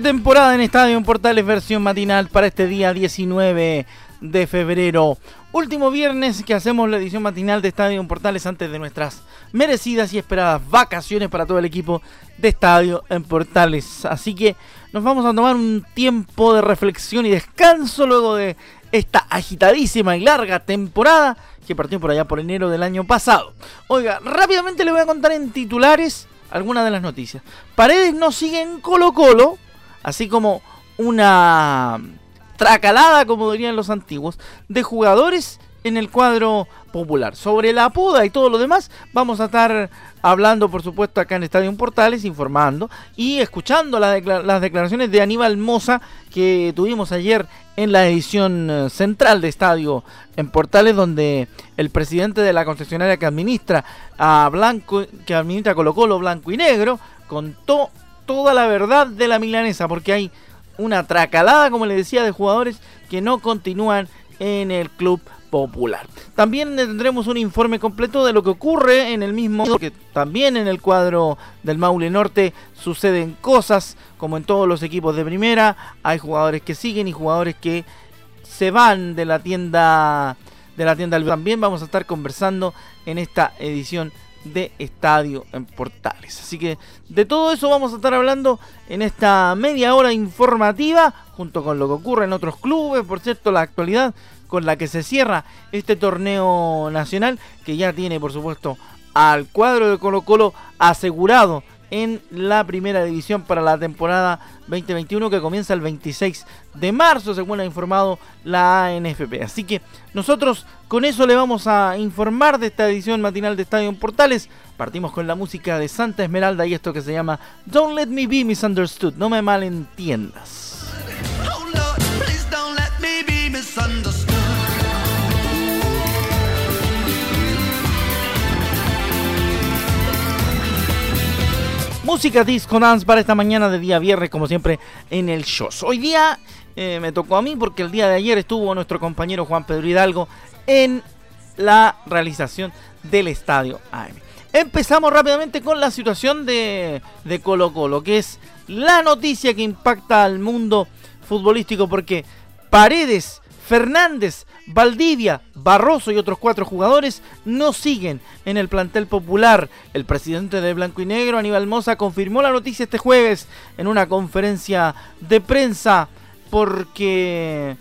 Temporada en Estadio Portales versión matinal para este día 19 de febrero. Último viernes que hacemos la edición matinal de Estadio Portales antes de nuestras merecidas y esperadas vacaciones para todo el equipo de Estadio en Portales. Así que nos vamos a tomar un tiempo de reflexión y descanso luego de esta agitadísima y larga temporada que partió por allá por enero del año pasado. Oiga, rápidamente le voy a contar en titulares algunas de las noticias. Paredes no sigue en Colo Colo, así como una tracalada, como dirían los antiguos, de jugadores en el cuadro popular. Sobre la poda y todo lo demás, vamos a estar hablando, por supuesto, acá en Estadio Portales, informando y escuchando las declaraciones de Aníbal Moza que tuvimos ayer en la edición eh, central de Estadio en Portales, donde el presidente de la concesionaria que administra a Blanco, que administra Colo Colo Blanco y Negro, contó toda la verdad de la milanesa, porque hay una tracalada, como le decía, de jugadores que no continúan en el club popular. También tendremos un informe completo de lo que ocurre en el mismo, que también en el cuadro del Maule Norte suceden cosas, como en todos los equipos de primera, hay jugadores que siguen y jugadores que se van de la tienda de la tienda También vamos a estar conversando en esta edición de Estadio en Portales. Así que de todo eso vamos a estar hablando en esta media hora informativa, junto con lo que ocurre en otros clubes, por cierto, la actualidad con la que se cierra este torneo nacional, que ya tiene, por supuesto, al cuadro de Colo Colo asegurado en la primera división para la temporada 2021 que comienza el 26 de marzo, según ha informado la ANFP. Así que nosotros con eso le vamos a informar de esta edición matinal de Estadio Portales. Partimos con la música de Santa Esmeralda y esto que se llama Don't Let Me Be Misunderstood, no me malentiendas. Música Disco Dance para esta mañana de día viernes, como siempre, en el show. Hoy día eh, me tocó a mí porque el día de ayer estuvo nuestro compañero Juan Pedro Hidalgo en la realización del estadio AM. Empezamos rápidamente con la situación de, de Colo Colo, que es la noticia que impacta al mundo futbolístico porque Paredes Fernández, Valdivia, Barroso y otros cuatro jugadores no siguen en el plantel popular. El presidente de Blanco y Negro, Aníbal Moza, confirmó la noticia este jueves en una conferencia de prensa porque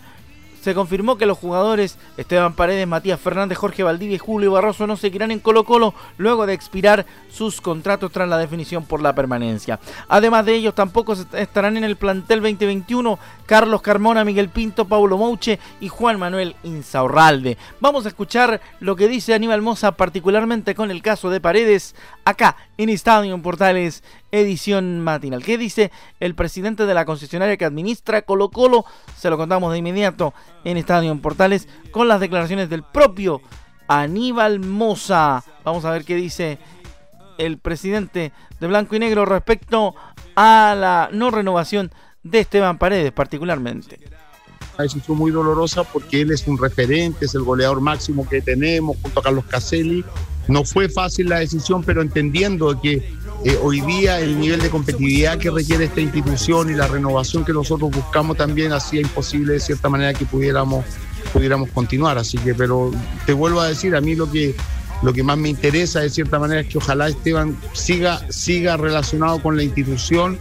se confirmó que los jugadores Esteban Paredes, Matías Fernández, Jorge Valdivia y Julio Barroso no seguirán en Colo Colo luego de expirar sus contratos tras la definición por la permanencia. Además de ellos tampoco estarán en el plantel 2021 Carlos Carmona, Miguel Pinto, Paulo Mouche y Juan Manuel Insaurralde. Vamos a escuchar lo que dice Aníbal Moza particularmente con el caso de Paredes acá en Estadio Portales edición matinal. ¿Qué dice el presidente de la concesionaria que administra Colo Colo? Se lo contamos de inmediato en Estadio en Portales con las declaraciones del propio Aníbal Moza. Vamos a ver qué dice el presidente de Blanco y Negro respecto a la no renovación de Esteban Paredes particularmente. Una decisión muy dolorosa porque él es un referente, es el goleador máximo que tenemos junto a Carlos Caselli. No fue fácil la decisión, pero entendiendo que eh, hoy día el nivel de competitividad que requiere esta institución y la renovación que nosotros buscamos también hacía imposible de cierta manera que pudiéramos, pudiéramos continuar. Así que, pero te vuelvo a decir, a mí lo que, lo que más me interesa de cierta manera es que ojalá Esteban siga, siga relacionado con la institución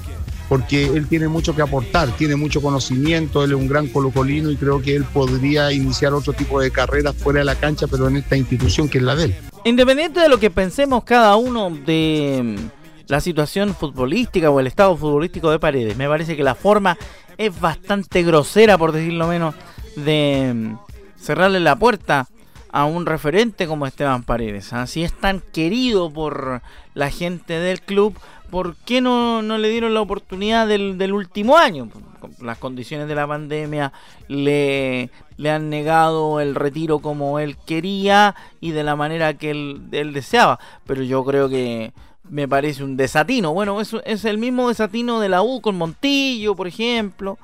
porque él tiene mucho que aportar, tiene mucho conocimiento, él es un gran colocolino y creo que él podría iniciar otro tipo de carrera fuera de la cancha, pero en esta institución que es la de él. Independiente de lo que pensemos cada uno de la situación futbolística o el estado futbolístico de Paredes. Me parece que la forma es bastante grosera, por decirlo menos, de, cerrarle la puerta a un referente como Esteban Paredes. Así ¿ah? es tan querido por la gente del club, ¿por qué no, le dieron la oportunidad del, último año? Las condiciones de la pandemia le, le, han negado el retiro como él quería y de la manera que él deseaba. Pero yo creo que me parece un desatino. Bueno, eso es el mismo desatino de la U con Montillo, por ejemplo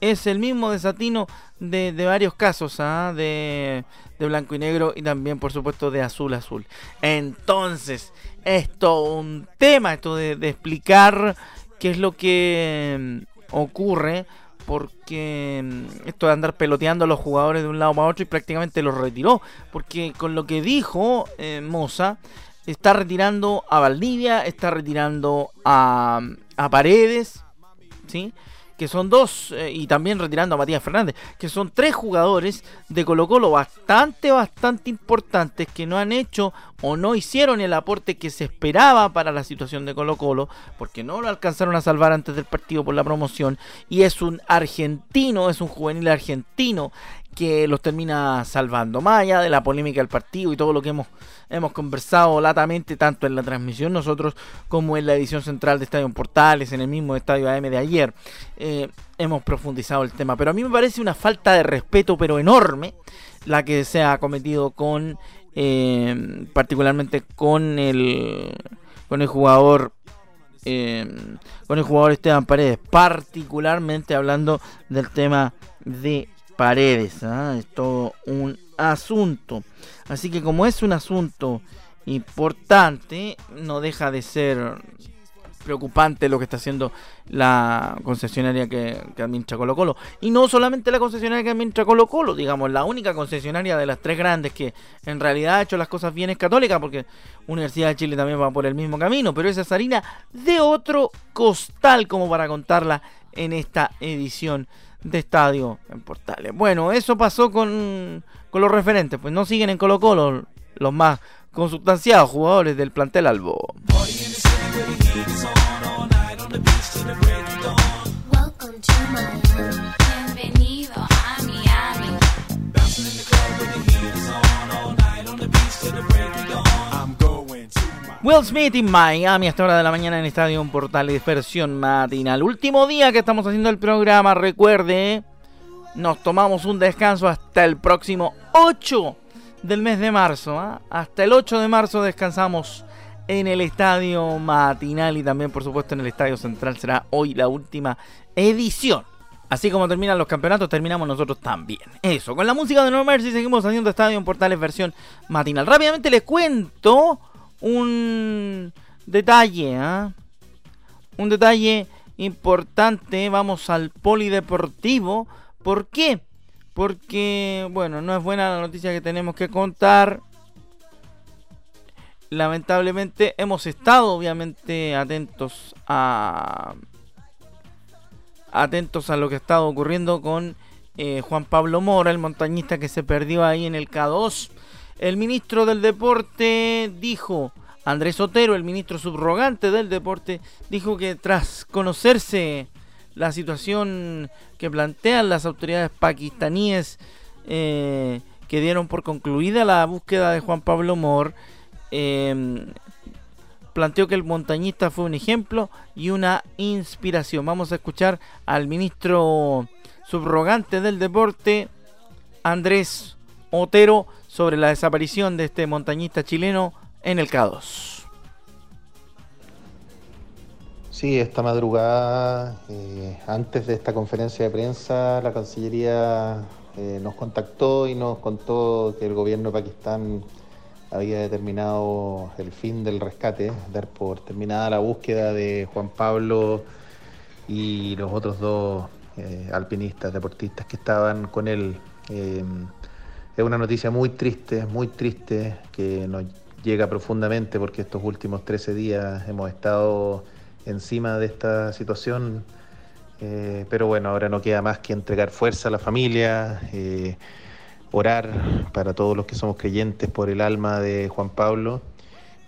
es el mismo desatino de, de varios casos, ¿ah? de, de, blanco y negro y también, por supuesto, de azul azul. Entonces, esto un tema, esto de, explicar qué es lo que mm, ocurre, porque mm, esto de andar peloteando a los jugadores de un lado para otro y prácticamente los retiró, porque con lo que dijo eh, Moza, está retirando a Valdivia, está retirando a, a Paredes, ¿sí? que son dos, eh, y también retirando a Matías Fernández, que son tres jugadores de Colo Colo bastante, bastante importantes que no han hecho o no hicieron el aporte que se esperaba para la situación de Colo Colo, porque no lo alcanzaron a salvar antes del partido por la promoción, y es un argentino, es un juvenil argentino que los termina salvando. Más allá de la polémica del partido y todo lo que hemos, hemos conversado latamente, tanto en la transmisión nosotros como en la edición central de Estadio Portales, en el mismo Estadio AM de ayer, eh, hemos profundizado el tema. Pero a mí me parece una falta de respeto, pero enorme, la que se ha cometido con, eh, particularmente con el, con el jugador eh, con el jugador Esteban Paredes, particularmente hablando del tema de paredes. ¿ah? Es todo un asunto. Así que como es un asunto importante, no deja de ser preocupante lo que está haciendo la concesionaria que, administra Colo Colo. Y no solamente la concesionaria que administra Colo Colo, digamos, la única concesionaria de las tres grandes que en realidad ha hecho las cosas bien es Católica, porque Universidad de Chile también va por el mismo camino, pero esa es de otro costal como para contarla en esta edición de estadio en Portales. Bueno, eso pasó con, con los referentes, pues no siguen en Colo Colo los más consustanciados jugadores del plantel Albo. Will Smith en Miami a esta hora de la mañana en Estadio Portales versión matinal. Último día que estamos haciendo el programa, recuerde, nos tomamos un descanso hasta el próximo 8 del mes de marzo. ¿ah? Hasta el 8 de marzo descansamos en el Estadio Matinal y también por supuesto en el Estadio Central será hoy la última edición. Así como terminan los campeonatos, terminamos nosotros también. Eso, con la música de No Mercy seguimos haciendo Estadio en Portales versión matinal. Rápidamente les cuento un detalle, ¿ah? un detalle importante. Vamos al polideportivo. ¿Por qué? Porque, bueno, no es buena la noticia que tenemos que contar. Lamentablemente hemos estado obviamente atentos a atentos a lo que ha estado ocurriendo con eh, Juan Pablo Mora, el montañista que se perdió ahí en el K2 el ministro del Deporte dijo, Andrés Otero, el ministro subrogante del Deporte, dijo que tras conocerse la situación que plantean las autoridades pakistaníes eh, que dieron por concluida la búsqueda de Juan Pablo Mor, em, planteó que el montañista fue un ejemplo y una inspiración. Vamos a escuchar al ministro subrogante del deporte, Andrés Otero, sobre la desaparición de este montañista chileno en el K2. Sí, esta madrugada, eh, antes de esta conferencia de prensa, la Cancillería eh, nos contactó y nos contó que el gobierno de Pakistán había determinado el fin del rescate, dar por terminada la búsqueda de Juan Pablo y los otros dos eh, alpinistas, deportistas que estaban con él. Es una noticia muy triste, muy triste, que nos llega profundamente porque estos últimos 13 días hemos estado encima de esta situación. Eh, pero bueno, ahora no queda más que entregar fuerza a la familia, eh, orar para todos los que somos creyentes por el alma de Juan Pablo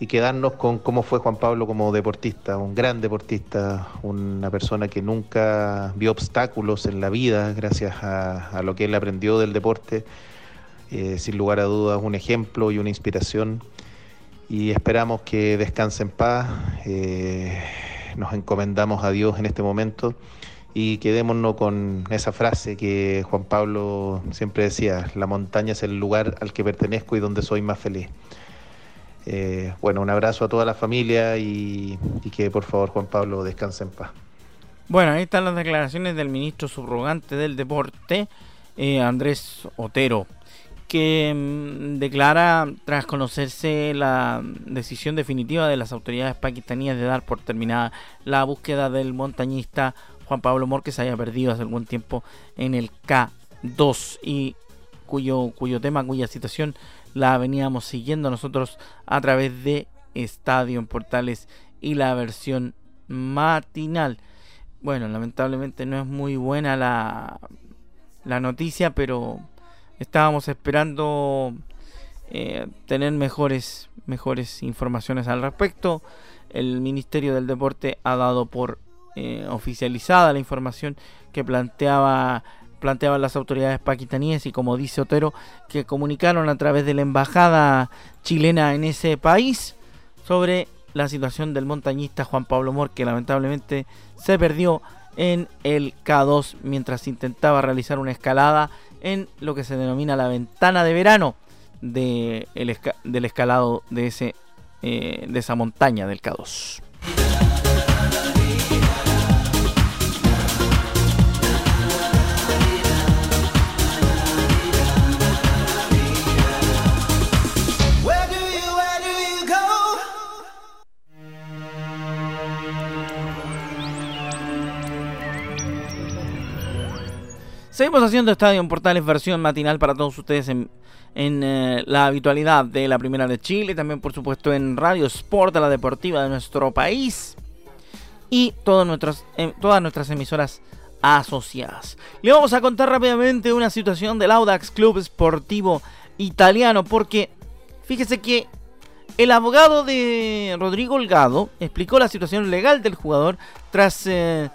y quedarnos con cómo fue Juan Pablo como deportista, un gran deportista, una persona que nunca vio obstáculos en la vida gracias a, a lo que él aprendió del deporte eh, sin lugar a dudas un ejemplo y una inspiración y esperamos que descanse en paz. Eh, nos encomendamos a Dios en este momento y quedémonos con esa frase que Juan Pablo siempre decía, la montaña es el lugar al que pertenezco y donde soy más feliz. Eh, bueno, un abrazo a toda la familia y, que por favor Juan Pablo descanse en paz. Bueno, ahí están las declaraciones del ministro subrogante del deporte, Andrés Otero que mm, declara, tras conocerse la decisión definitiva de las autoridades pakistaníes de dar por terminada la búsqueda del montañista Juan Pablo Mor, que se haya perdido hace algún tiempo en el K2 y cuyo, cuyo tema, cuya situación la veníamos siguiendo nosotros a través de Estadio en Portales y la versión matinal. Bueno, lamentablemente no es muy buena la, la noticia, pero estábamos esperando eh, tener mejores, mejores informaciones al respecto. El Ministerio del Deporte ha dado por eh, oficializada la información que planteaba planteaban las autoridades paquistaníes y como dice Otero que comunicaron a través de la embajada chilena en ese país sobre la situación del montañista Juan Pablo Mor que lamentablemente se perdió en el K2 mientras intentaba realizar una escalada en lo que se denomina la ventana de verano de del escalado de, ese, eh, de esa montaña del K2. Seguimos haciendo Estadio en Portales versión matinal para todos ustedes en, eh, la habitualidad de la Primera de Chile, también por supuesto en Radio Sport, la deportiva de nuestro país y todas em, todas nuestras emisoras asociadas. Le vamos a contar rápidamente una situación del Audax Club Sportivo Italiano porque fíjese que el abogado de Rodrigo Holgado explicó la situación legal del jugador tras eh,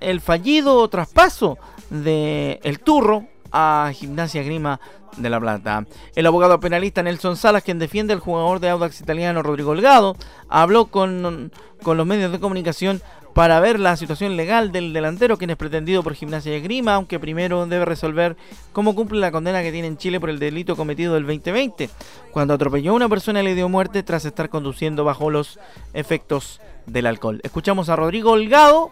el fallido traspaso de El Turro a Gimnasia Grima de La Plata. El abogado penalista Nelson Salas, quien defiende al jugador de Audax italiano Rodrigo Holgado, habló con, con los medios de comunicación para ver la situación legal del delantero, quien es pretendido por Gimnasia Grima, aunque primero debe resolver cómo cumple la condena que tiene en Chile por el delito cometido del 2020, cuando atropelló a una persona y le dio muerte tras estar conduciendo bajo los efectos del alcohol. Escuchamos a Rodrigo Holgado,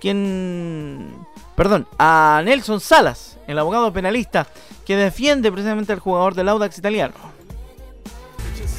quien perdón, a Nelson Salas, el abogado penalista que defiende precisamente al jugador del Audax italiano.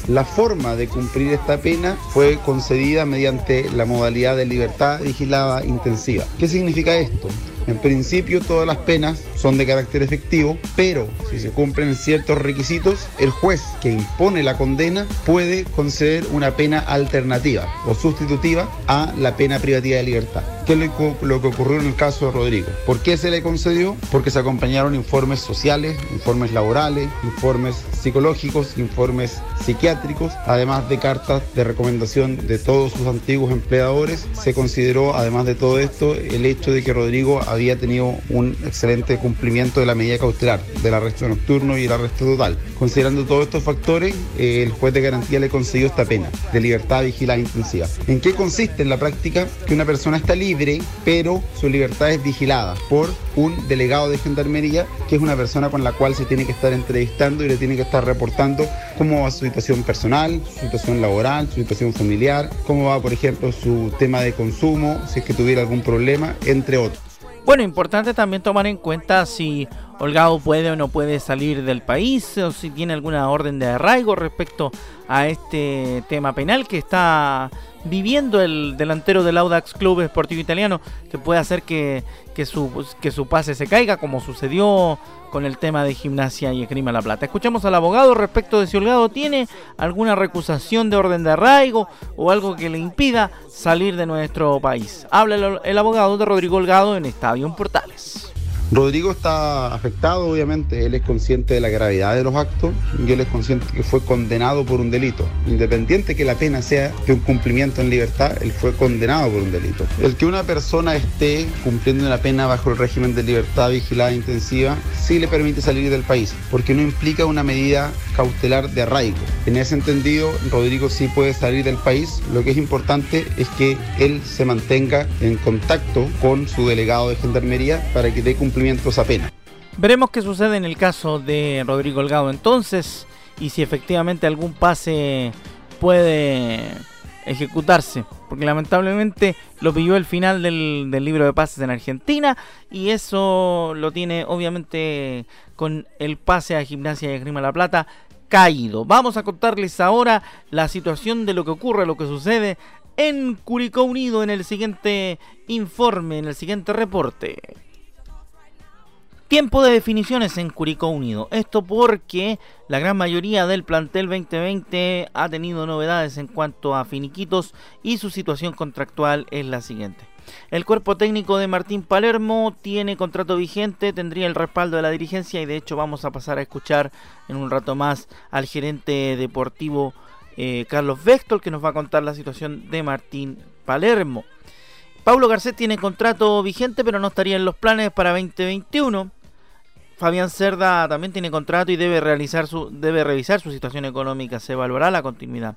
La forma de cumplir esta pena fue concedida mediante la modalidad de libertad vigilada intensiva. ¿Qué significa esto? En principio todas las penas son de carácter efectivo, pero si se cumplen ciertos requisitos, el juez que impone la condena puede conceder una pena alternativa o sustitutiva a la pena privativa de libertad. ¿Qué es lo que ocurrió en el caso de Rodrigo? ¿Por qué se le concedió? Porque se acompañaron informes sociales, informes laborales, informes psicológicos, informes psiquiátricos, además de cartas de recomendación de todos sus antiguos empleadores. Se consideró, además de todo esto, el hecho de que Rodrigo había tenido un excelente cumplimiento de la medida cautelar, del arresto nocturno y el arresto total. Considerando todos estos factores, eh, el juez de garantía le concedió esta pena de libertad vigilada intensiva. ¿En qué consiste en la práctica? Que una persona está libre pero su libertad es vigilada por un delegado de gendarmería, que es una persona con la cual se tiene que estar entrevistando y le tiene que estar reportando cómo va su situación personal, su situación laboral, su situación familiar, cómo va, por ejemplo, su tema de consumo, si es que tuviera algún problema, entre otros. Bueno, importante también tomar en cuenta si Holgado puede o no puede salir del país o si tiene alguna orden de arraigo respecto a este tema penal que está viviendo el delantero del Audax Club Esportivo Italiano, que puede hacer que, su, que su pase se caiga, como sucedió con el tema de gimnasia y esgrima La Plata. Escuchamos al abogado respecto de si Holgado tiene alguna recusación de orden de arraigo o algo que le impida salir de nuestro país. Habla el, abogado de Rodrigo Holgado en Estadio Portales. Rodrigo está afectado, obviamente, él es consciente de la gravedad de los actos y él es consciente que fue condenado por un delito. Independiente que la pena sea de un cumplimiento en libertad, él fue condenado por un delito. El que una persona esté cumpliendo una pena bajo el régimen de libertad vigilada intensiva sí le permite salir del país, porque no implica una medida cautelar de arraigo. En ese entendido, Rodrigo sí puede salir del país. Lo que es importante es que él se mantenga en contacto con su delegado de Gendarmería para que dé cumplimiento Veremos qué sucede en el caso de Rodrigo Holgado entonces y si efectivamente algún pase puede ejecutarse. Porque lamentablemente lo pilló el final del, del, libro de pases en Argentina y eso lo tiene obviamente con el pase a Gimnasia y Grima La Plata caído. Vamos a contarles ahora la situación de lo que ocurre, lo que sucede en Curicó Unido en el siguiente informe, en el siguiente reporte. Tiempo de definiciones en Curicó Unido. Esto porque la gran mayoría del plantel 2020 ha tenido novedades en cuanto a finiquitos y su situación contractual es la siguiente. El cuerpo técnico de Martín Palermo tiene contrato vigente, tendría el respaldo de la dirigencia y de hecho vamos a pasar a escuchar en un rato más al gerente deportivo eh, Carlos Vector que nos va a contar la situación de Martín Palermo. Pablo Garcés tiene contrato vigente pero no estaría en los planes para 2021. Fabián Cerda también tiene contrato y debe revisar su situación económica, se evaluará la continuidad.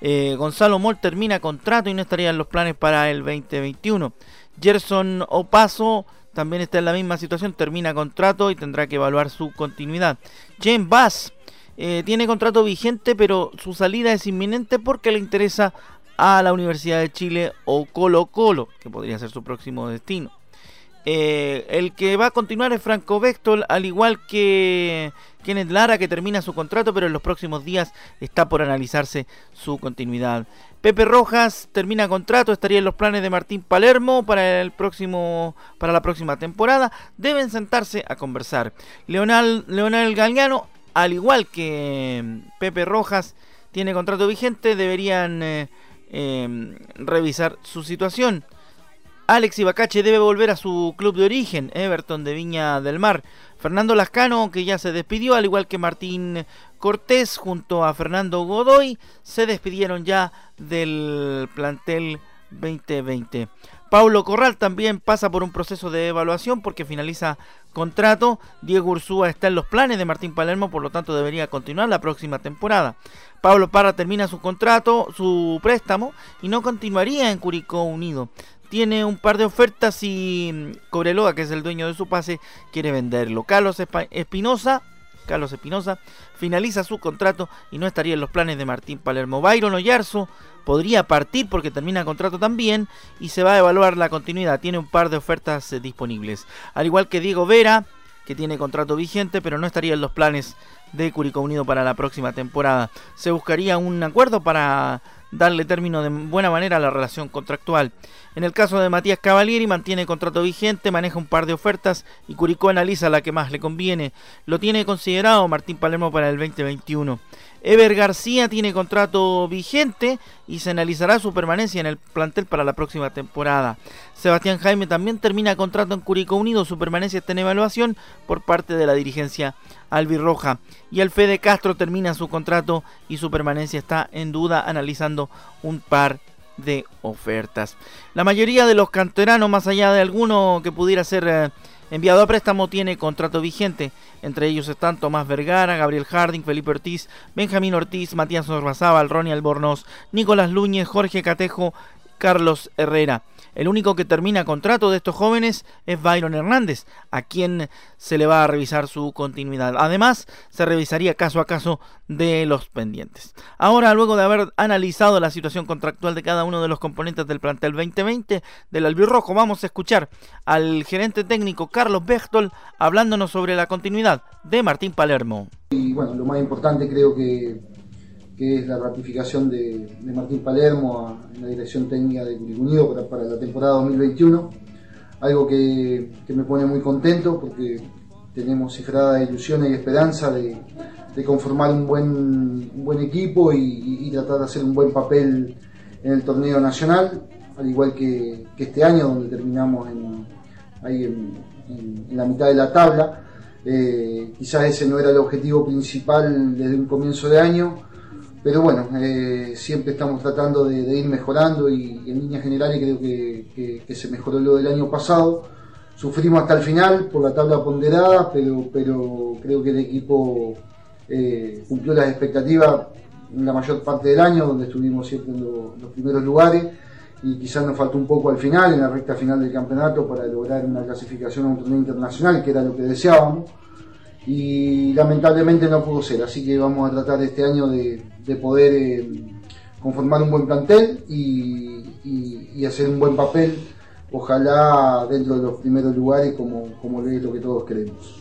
Eh, Gonzalo Moll termina contrato y no estaría en los planes para el 2021. Gerson Opaso también está en la misma situación, termina contrato y tendrá que evaluar su continuidad. James Bass eh, tiene contrato vigente, pero su salida es inminente porque le interesa a la Universidad de Chile o Colo Colo, que podría ser su próximo destino. Eh, el que va a continuar es Franco Vectol, al igual que Kenneth Lara, que termina su contrato, pero en los próximos días está por analizarse su continuidad. Pepe Rojas termina contrato, estaría en los planes de Martín Palermo para el próximo para la próxima temporada. Deben sentarse a conversar. Leonel, Leonel al igual que Pepe Rojas, tiene contrato vigente, deberían eh, eh, revisar su situación. Alex Ibacache debe volver a su club de origen, Everton de Viña del Mar. Fernando Lascano, que ya se despidió, al igual que Martín Cortés, junto a Fernando Godoy, se despidieron ya del plantel 2020. Paulo Corral también pasa por un proceso de evaluación porque finaliza contrato. Diego Ursúa está en los planes de Martín Palermo, por lo tanto debería continuar la próxima temporada. Pablo Parra termina su contrato, su préstamo y no continuaría en Curicó Unido tiene un par de ofertas y mm, Cobreloa, que es el dueño de su pase, quiere venderlo. Carlos Espinosa, Carlos Espinosa, finaliza su contrato y no estaría en los planes de Martín Palermo. Byron Oyarzo podría partir porque termina contrato también y se va a evaluar la continuidad. Tiene un par de ofertas eh, disponibles. Al igual que Diego Vera, que tiene contrato vigente, pero no estaría en los planes de Curicó Unido para la próxima temporada. Se buscaría un acuerdo para darle término de buena manera a la relación contractual. En el caso de Matías Cavalieri, mantiene contrato vigente, maneja un par de ofertas y Curicó analiza la que más le conviene. Lo tiene considerado Martín Palermo para el 2021. Ever García tiene contrato vigente y se analizará su permanencia en el plantel para la próxima temporada. Sebastián Jaime también termina contrato en Curicó Unido, su permanencia está en evaluación por parte de la dirigencia albirroja. Y el Fede Castro termina su contrato y su permanencia está en duda, analizando un par de ofertas. La mayoría de los canteranos, más allá de alguno que pudiera ser eh, enviado a préstamo, tiene contrato vigente. Entre ellos están Tomás Vergara, Gabriel Harding, Felipe Ortiz, Benjamín Ortiz, Matías Orbazábal, Ronnie Albornoz, Nicolás Luñez, Jorge Catejo, Carlos Herrera. El único que termina contrato de estos jóvenes es Byron Hernández, a quien se le va a revisar su continuidad. Además, se revisaría caso a caso de los pendientes. Ahora, luego de haber analizado la situación contractual de cada uno de los componentes del plantel 2020 del Albirrojo, vamos a escuchar al gerente técnico Carlos Bechtol hablándonos sobre la continuidad de Martín Palermo. Y bueno, lo más importante creo que que es la ratificación de, Martín Palermo en la dirección técnica de Curicunido para, la temporada 2021. Algo que, me pone muy contento porque tenemos cifrada ilusiones y esperanza de, conformar un buen, equipo y, tratar de hacer un buen papel en el torneo nacional, al igual que, este año donde terminamos ahí en, la mitad de la tabla. Eh, quizás ese no era el objetivo principal desde un comienzo de año, pero bueno, eh, siempre estamos tratando de, ir mejorando y, en líneas generales creo que, se mejoró lo del año pasado. Sufrimos hasta el final por la tabla ponderada, pero, pero creo que el equipo eh, cumplió las expectativas en la mayor parte del año, donde estuvimos siempre en los primeros lugares y quizás nos faltó un poco al final, en la recta final del campeonato, para lograr una clasificación a un torneo internacional, que era lo que deseábamos, y lamentablemente no pudo ser, así que vamos a tratar este año de, poder eh, conformar un buen plantel y, hacer un buen papel, ojalá dentro de los primeros lugares, como, como es lo que todos queremos.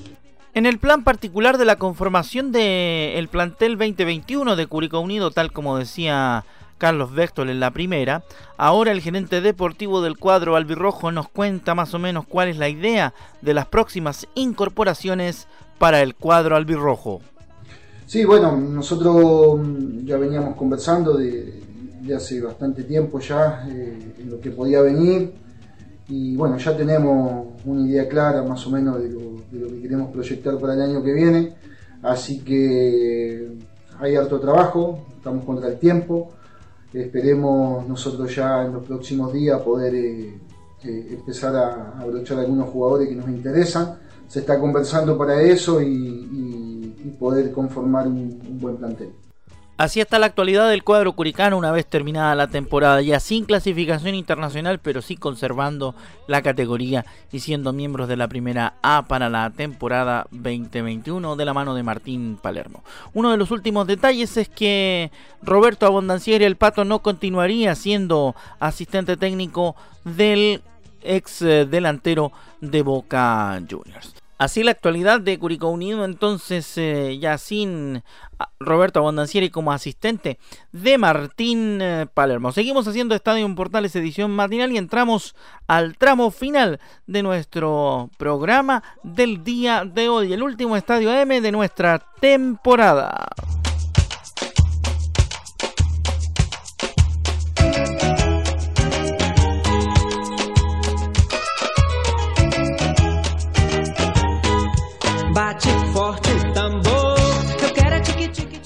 En el plan particular de la conformación del plantel 2021 de Curicó Unido, tal como decía Carlos Vector en la primera. Ahora el gerente deportivo del cuadro albirrojo nos cuenta más o menos cuál es la idea de las próximas incorporaciones para el cuadro albirrojo. Sí, bueno, nosotros ya veníamos conversando de, hace bastante tiempo ya eh, en lo que podía venir y bueno, ya tenemos una idea clara más o menos de lo, de lo que queremos proyectar para el año que viene, así que hay harto trabajo, estamos contra el tiempo, Esperemos nosotros ya en los próximos días poder eh, eh, empezar a, abrochar algunos jugadores que nos interesan. Se está conversando para eso y, poder conformar un buen plantel. Así está la actualidad del cuadro curicano una vez terminada la temporada, ya sin clasificación internacional, pero sí conservando la categoría y siendo miembros de la primera A para la temporada 2021 de la mano de Martín Palermo. Uno de los últimos detalles es que Roberto Abondancieri, el Pato, no continuaría siendo asistente técnico del ex eh, delantero de Boca Juniors. Así la actualidad de Curicó Unido, entonces eh, ya sin ah, Roberto Abondancieri como asistente de Martín eh, Palermo. Seguimos haciendo Estadio Portales edición matinal y entramos al tramo final de nuestro programa del día de hoy, el último Estadio M de nuestra temporada.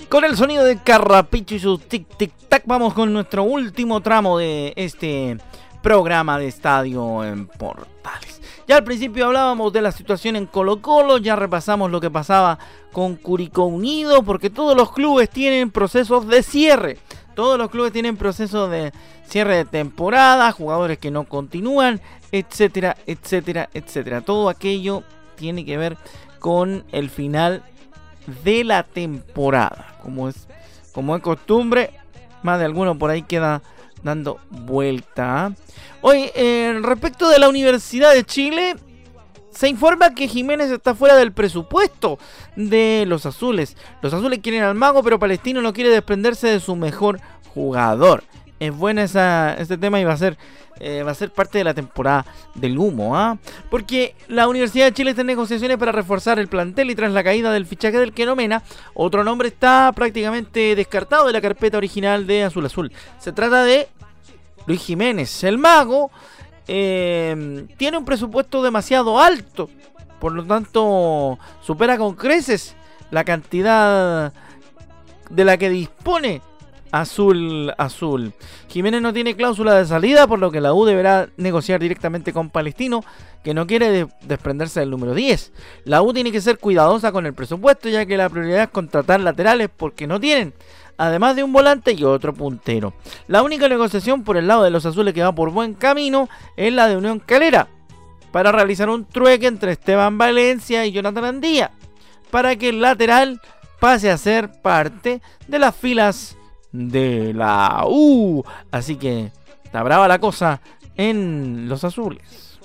Con el sonido de Carrapicho y su tic tic tac, vamos con nuestro último tramo de este programa de estadio en Portales. Ya al principio hablábamos de la situación en Colo Colo, ya repasamos lo que pasaba con Curicó Unido, porque todos los clubes tienen procesos de cierre. Todos los clubes tienen procesos de cierre de temporada, jugadores que no continúan, etcétera, etcétera, etcétera. Todo aquello tiene que ver con el final de la temporada. Como es, como es costumbre, más de alguno por ahí queda dando vuelta. Hoy, respecto de la Universidad de Chile, se informa que Jiménez está fuera del presupuesto de los azules. Los azules quieren al mago, pero Palestino no quiere desprenderse de su mejor jugador. Es buena esa, este tema y va a ser eh, va a ser parte de la temporada del humo, ¿ah? Porque la Universidad de Chile está en negociaciones para reforzar el plantel y tras la caída del fichaje del Kenomena, otro nombre está prácticamente descartado de la carpeta original de Azul Azul. Se trata de Luis Jiménez, el mago. Eh, tiene un presupuesto demasiado alto, por lo tanto supera con creces la cantidad de la que dispone azul azul. Jiménez no tiene cláusula de salida, por lo que la U deberá negociar directamente con Palestino, que no quiere desprenderse del número 10. La U tiene que ser cuidadosa con el presupuesto, ya que la prioridad es contratar laterales porque no tienen, además de un volante y otro puntero. La única negociación por el lado de los azules que va por buen camino es la de Unión Calera, para realizar un trueque entre Esteban Valencia y Jonathan Andía, para que el lateral pase a ser parte de las filas de la U. Así que está brava la cosa en los azules.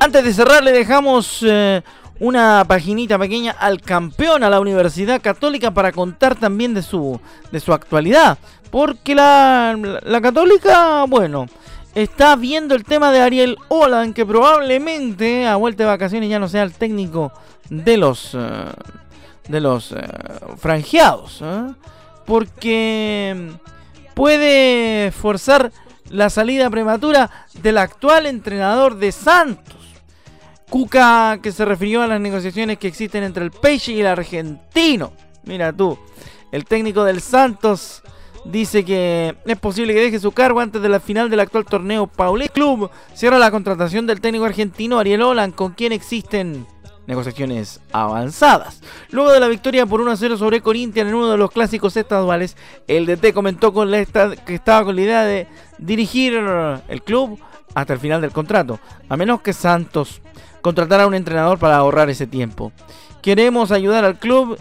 Antes de cerrar le dejamos eh, una paginita pequeña al campeón, a la Universidad Católica, para contar también de su, de su actualidad. Porque la, la Católica, bueno, está viendo el tema de Ariel Olan, que probablemente a vuelta de vacaciones ya no sea el técnico de los, eh, de los eh, franjeados, ¿eh? porque puede forzar la salida prematura del actual entrenador de Santos. Cuca que se refirió a las negociaciones que existen entre el Peixe y el argentino. Mira tú, el técnico del Santos dice que es posible que deje su cargo antes de la final del actual torneo Paulé Club. Cierra la contratación del técnico argentino Ariel Olan, con quien existen negociaciones avanzadas. Luego de la victoria por 1 a 0 sobre Corinthians en uno de los clásicos estaduales, el DT comentó con la que estaba con la idea de dirigir el club hasta el final del contrato, a menos que Santos contratara a un entrenador para ahorrar ese tiempo. Queremos ayudar al club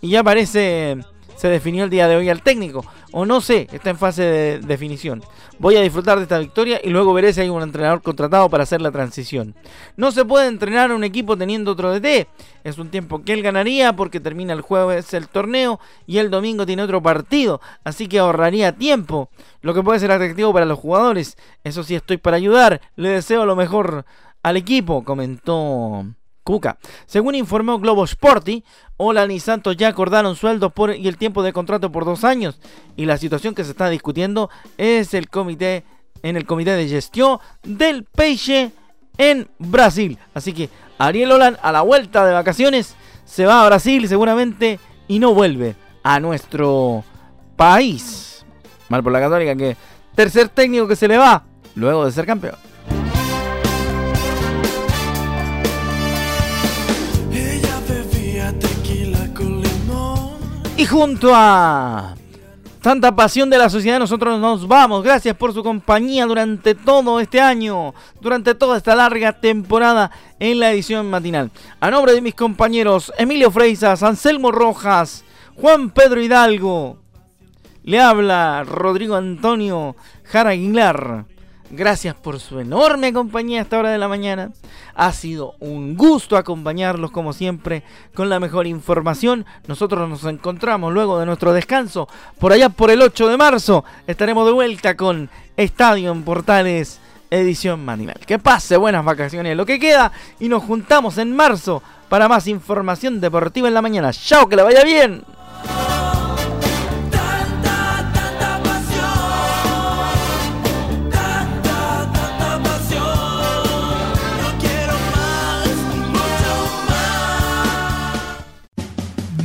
y ya parece se definió el día de hoy al técnico. O no sé, está en fase de definición. Voy a disfrutar de esta victoria y luego veré si hay un entrenador contratado para hacer la transición. No se puede entrenar a un equipo teniendo otro DT. Es un tiempo que él ganaría porque termina el jueves el torneo y el domingo tiene otro partido. Así que ahorraría tiempo. Lo que puede ser atractivo para los jugadores. Eso sí, estoy para ayudar. Le deseo lo mejor al equipo, comentó Cuca. Según informó Globo Sporty, Olan y Santos ya acordaron sueldos y el tiempo de contrato por dos años. Y la situación que se está discutiendo es el comité en el comité de gestión del Peixe en Brasil. Así que Ariel Olan a la vuelta de vacaciones se va a Brasil seguramente y no vuelve a nuestro país. Mal por la Católica que tercer técnico que se le va luego de ser campeón. Y junto a tanta pasión de la sociedad, nosotros nos vamos. Gracias por su compañía durante todo este año, durante toda esta larga temporada en la edición matinal. A nombre de mis compañeros Emilio Freisas, Anselmo Rojas, Juan Pedro Hidalgo, le habla Rodrigo Antonio Jara Aguilar. Gracias por su enorme compañía a esta hora de la mañana. Ha sido un gusto acompañarlos como siempre con la mejor información. Nosotros nos encontramos luego de nuestro descanso. Por allá por el 8 de marzo estaremos de vuelta con Estadio en Portales edición matinal. Que pase buenas vacaciones lo que queda y nos juntamos en marzo para más información deportiva en la mañana. Chao, que le vaya bien.